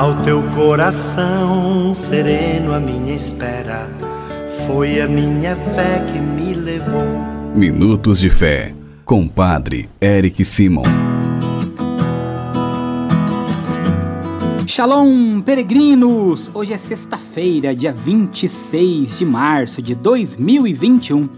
Ao teu coração sereno, a minha espera foi a minha fé que me levou. Minutos de Fé, com Padre Eric Simon. Shalom, peregrinos! Hoje é sexta-feira, dia 26 de março de 2021.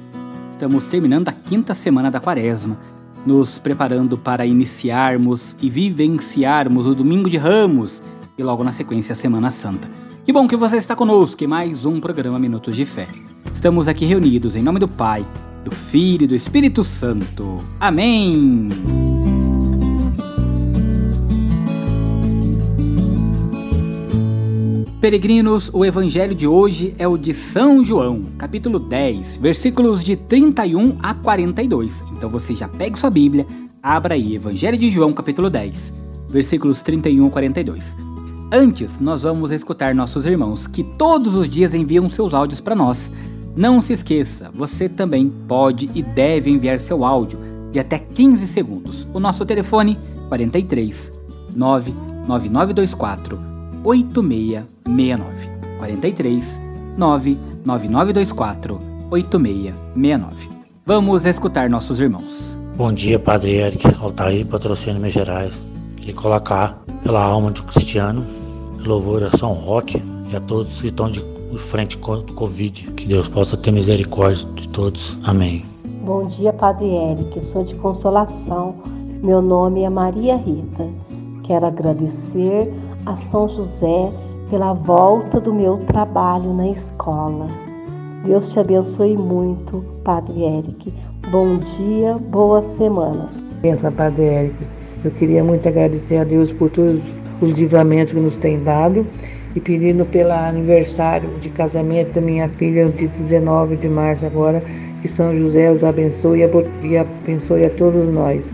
Estamos terminando a quinta semana da quaresma, nos preparando para iniciarmos e vivenciarmos o Domingo de Ramos e logo na sequência a Semana Santa. Que bom que você está conosco em mais um programa Minutos de Fé. Estamos aqui reunidos em nome do Pai, do Filho e do Espírito Santo. Amém! Peregrinos, o evangelho de hoje é o de São João, capítulo 10, versículos de 31 a 42. Então você já pegue sua Bíblia, abra aí Evangelho de João, capítulo 10, versículos 31 a 42. Antes, nós vamos escutar nossos irmãos que todos os dias enviam seus áudios para nós. Não se esqueça, você também pode e deve enviar seu áudio de até 15 segundos. O nosso telefone 43 99924 8669. 43 99924 8669. Vamos escutar nossos irmãos. Bom dia, Padre Eric, Altair, patrocínio Minas Gerais. Queria colocar pela alma de um cristiano Louvor a São Roque e a todos que estão de frente contra o Covid. Que Deus possa ter misericórdia de todos. Amém. Bom dia, Padre Eric. Sou de Consolação. Meu nome é Maria Rita. Quero agradecer a São José pela volta do meu trabalho na escola. Deus te abençoe muito, Padre Eric. Bom dia, boa semana. Pensa, Padre Eric. Eu queria muito agradecer a Deus por todos os livramentos que nos tem dado e pedindo pelo aniversário de casamento da minha filha, no dia 19 de março agora, que São José os abençoe e abençoe a todos nós.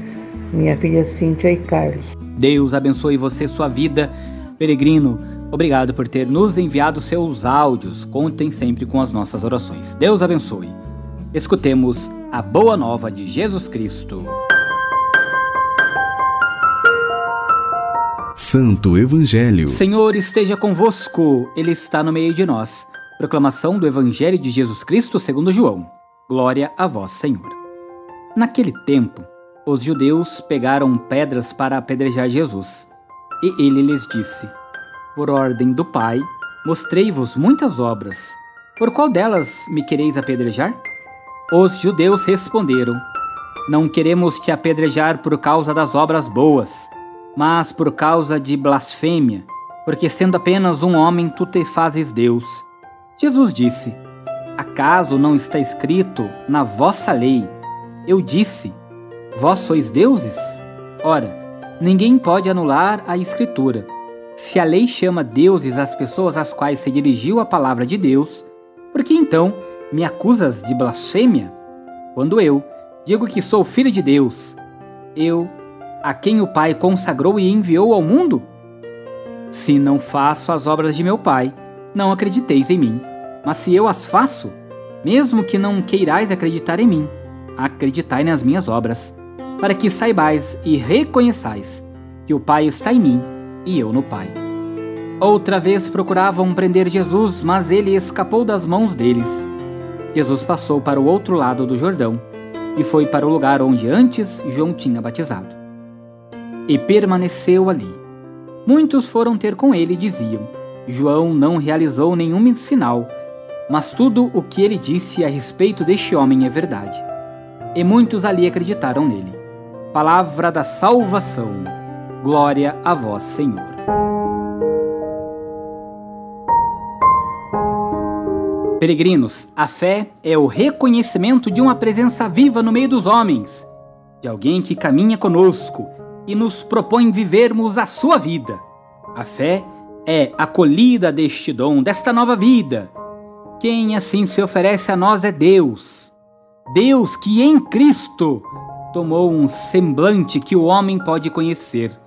Minha filha Cíntia e Carlos. Deus abençoe você sua vida, peregrino. Obrigado por ter nos enviado seus áudios. Contem sempre com as nossas orações. Deus abençoe. Escutemos a boa nova de Jesus Cristo. Santo Evangelho. Senhor esteja convosco, Ele está no meio de nós. Proclamação do Evangelho de Jesus Cristo segundo João. Glória a vós, Senhor. Naquele tempo, os judeus pegaram pedras para apedrejar Jesus. E ele lhes disse: Por ordem do Pai, mostrei-vos muitas obras. Por qual delas me quereis apedrejar? Os judeus responderam: Não queremos te apedrejar por causa das obras boas mas por causa de blasfêmia, porque sendo apenas um homem tu te fazes Deus. Jesus disse: Acaso não está escrito na vossa lei? Eu disse: Vós sois deuses? Ora, ninguém pode anular a Escritura. Se a lei chama deuses as pessoas às quais se dirigiu a palavra de Deus, por que então me acusas de blasfêmia? Quando eu digo que sou filho de Deus, eu a quem o Pai consagrou e enviou ao mundo? Se não faço as obras de meu Pai, não acrediteis em mim. Mas se eu as faço, mesmo que não queirais acreditar em mim, acreditai nas minhas obras, para que saibais e reconheçais que o Pai está em mim e eu no Pai. Outra vez procuravam prender Jesus, mas ele escapou das mãos deles. Jesus passou para o outro lado do Jordão e foi para o lugar onde antes João tinha batizado e permaneceu ali. Muitos foram ter com ele e diziam: João não realizou nenhum sinal, mas tudo o que ele disse a respeito deste homem é verdade. E muitos ali acreditaram nele. Palavra da salvação. Glória a vós, Senhor. Peregrinos, a fé é o reconhecimento de uma presença viva no meio dos homens, de alguém que caminha conosco e nos propõe vivermos a sua vida. A fé é acolhida deste dom, desta nova vida. Quem assim se oferece a nós é Deus. Deus que em Cristo tomou um semblante que o homem pode conhecer.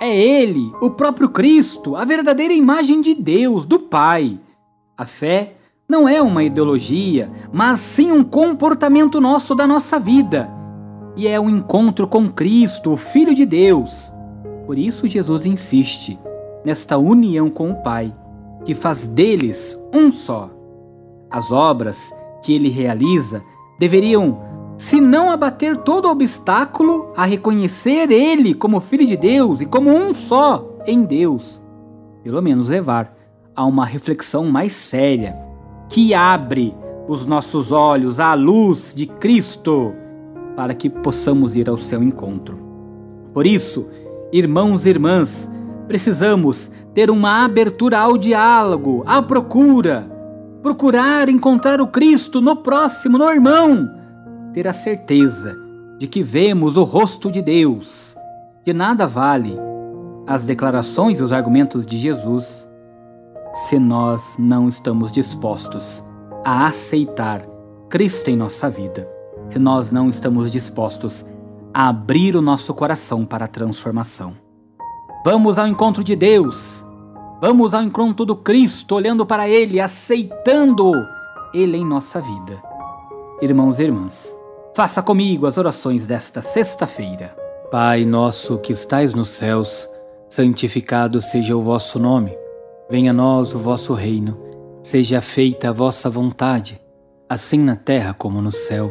É Ele, o próprio Cristo, a verdadeira imagem de Deus, do Pai. A fé não é uma ideologia, mas sim um comportamento nosso da nossa vida e é um encontro com Cristo, o Filho de Deus. Por isso, Jesus insiste: nesta união com o Pai, que faz deles um só. As obras que ele realiza deveriam, se não abater todo obstáculo, a reconhecer ele como Filho de Deus e como um só em Deus, pelo menos levar a uma reflexão mais séria, que abre os nossos olhos à luz de Cristo, para que possamos ir ao seu encontro. Por isso, irmãos e irmãs, precisamos ter uma abertura ao diálogo, à procura, procurar encontrar o Cristo no próximo, no irmão, ter a certeza de que vemos o rosto de Deus. De nada vale as declarações e os argumentos de Jesus se nós não estamos dispostos a aceitar Cristo em nossa vida, se nós não estamos dispostos a abrir o nosso coração para a transformação. Vamos ao encontro de Deus, vamos ao encontro do Cristo, olhando para Ele, aceitando Ele em nossa vida. Irmãos e irmãs, faça comigo as orações desta sexta-feira. Pai nosso que estais nos céus, santificado seja o vosso nome. Venha a nós o vosso reino Seja feita a vossa vontade, assim na terra como no céu.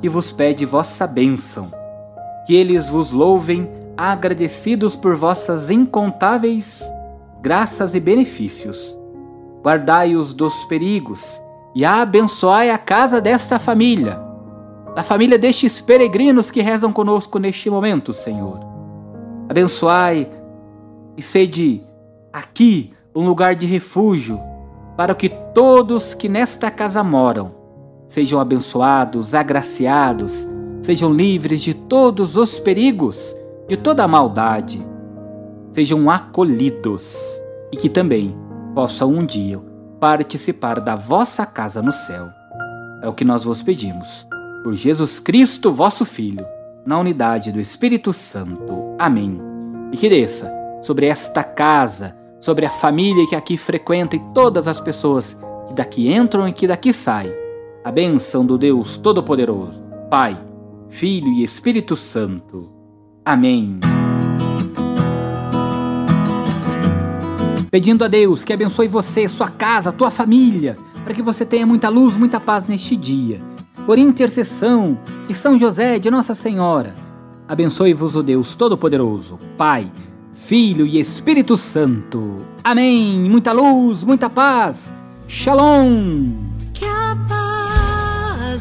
que vos pede vossa bênção. Que eles vos louvem, agradecidos por vossas incontáveis graças e benefícios. Guardai-os dos perigos e abençoai a casa desta família, da família destes peregrinos que rezam conosco neste momento, Senhor. Abençoai e sede aqui um lugar de refúgio, para que todos que nesta casa moram sejam abençoados, agraciados, sejam livres de todos os perigos, de toda a maldade, sejam acolhidos e que também possam um dia participar da vossa casa no céu. É o que nós vos pedimos. Por Jesus Cristo, vosso Filho, na unidade do Espírito Santo. Amém. E que desça sobre esta casa, sobre a família que aqui frequenta e todas as pessoas que daqui entram e que daqui saem. A bênção do Deus Todo-Poderoso, Pai, Filho e Espírito Santo. Amém. Pedindo a Deus que abençoe você, sua casa, tua família, para que você tenha muita luz, muita paz neste dia. Por intercessão de São José, de Nossa Senhora, abençoe-vos o Deus Todo-Poderoso, Pai, Filho e Espírito Santo. Amém. Muita luz, muita paz. Shalom. Que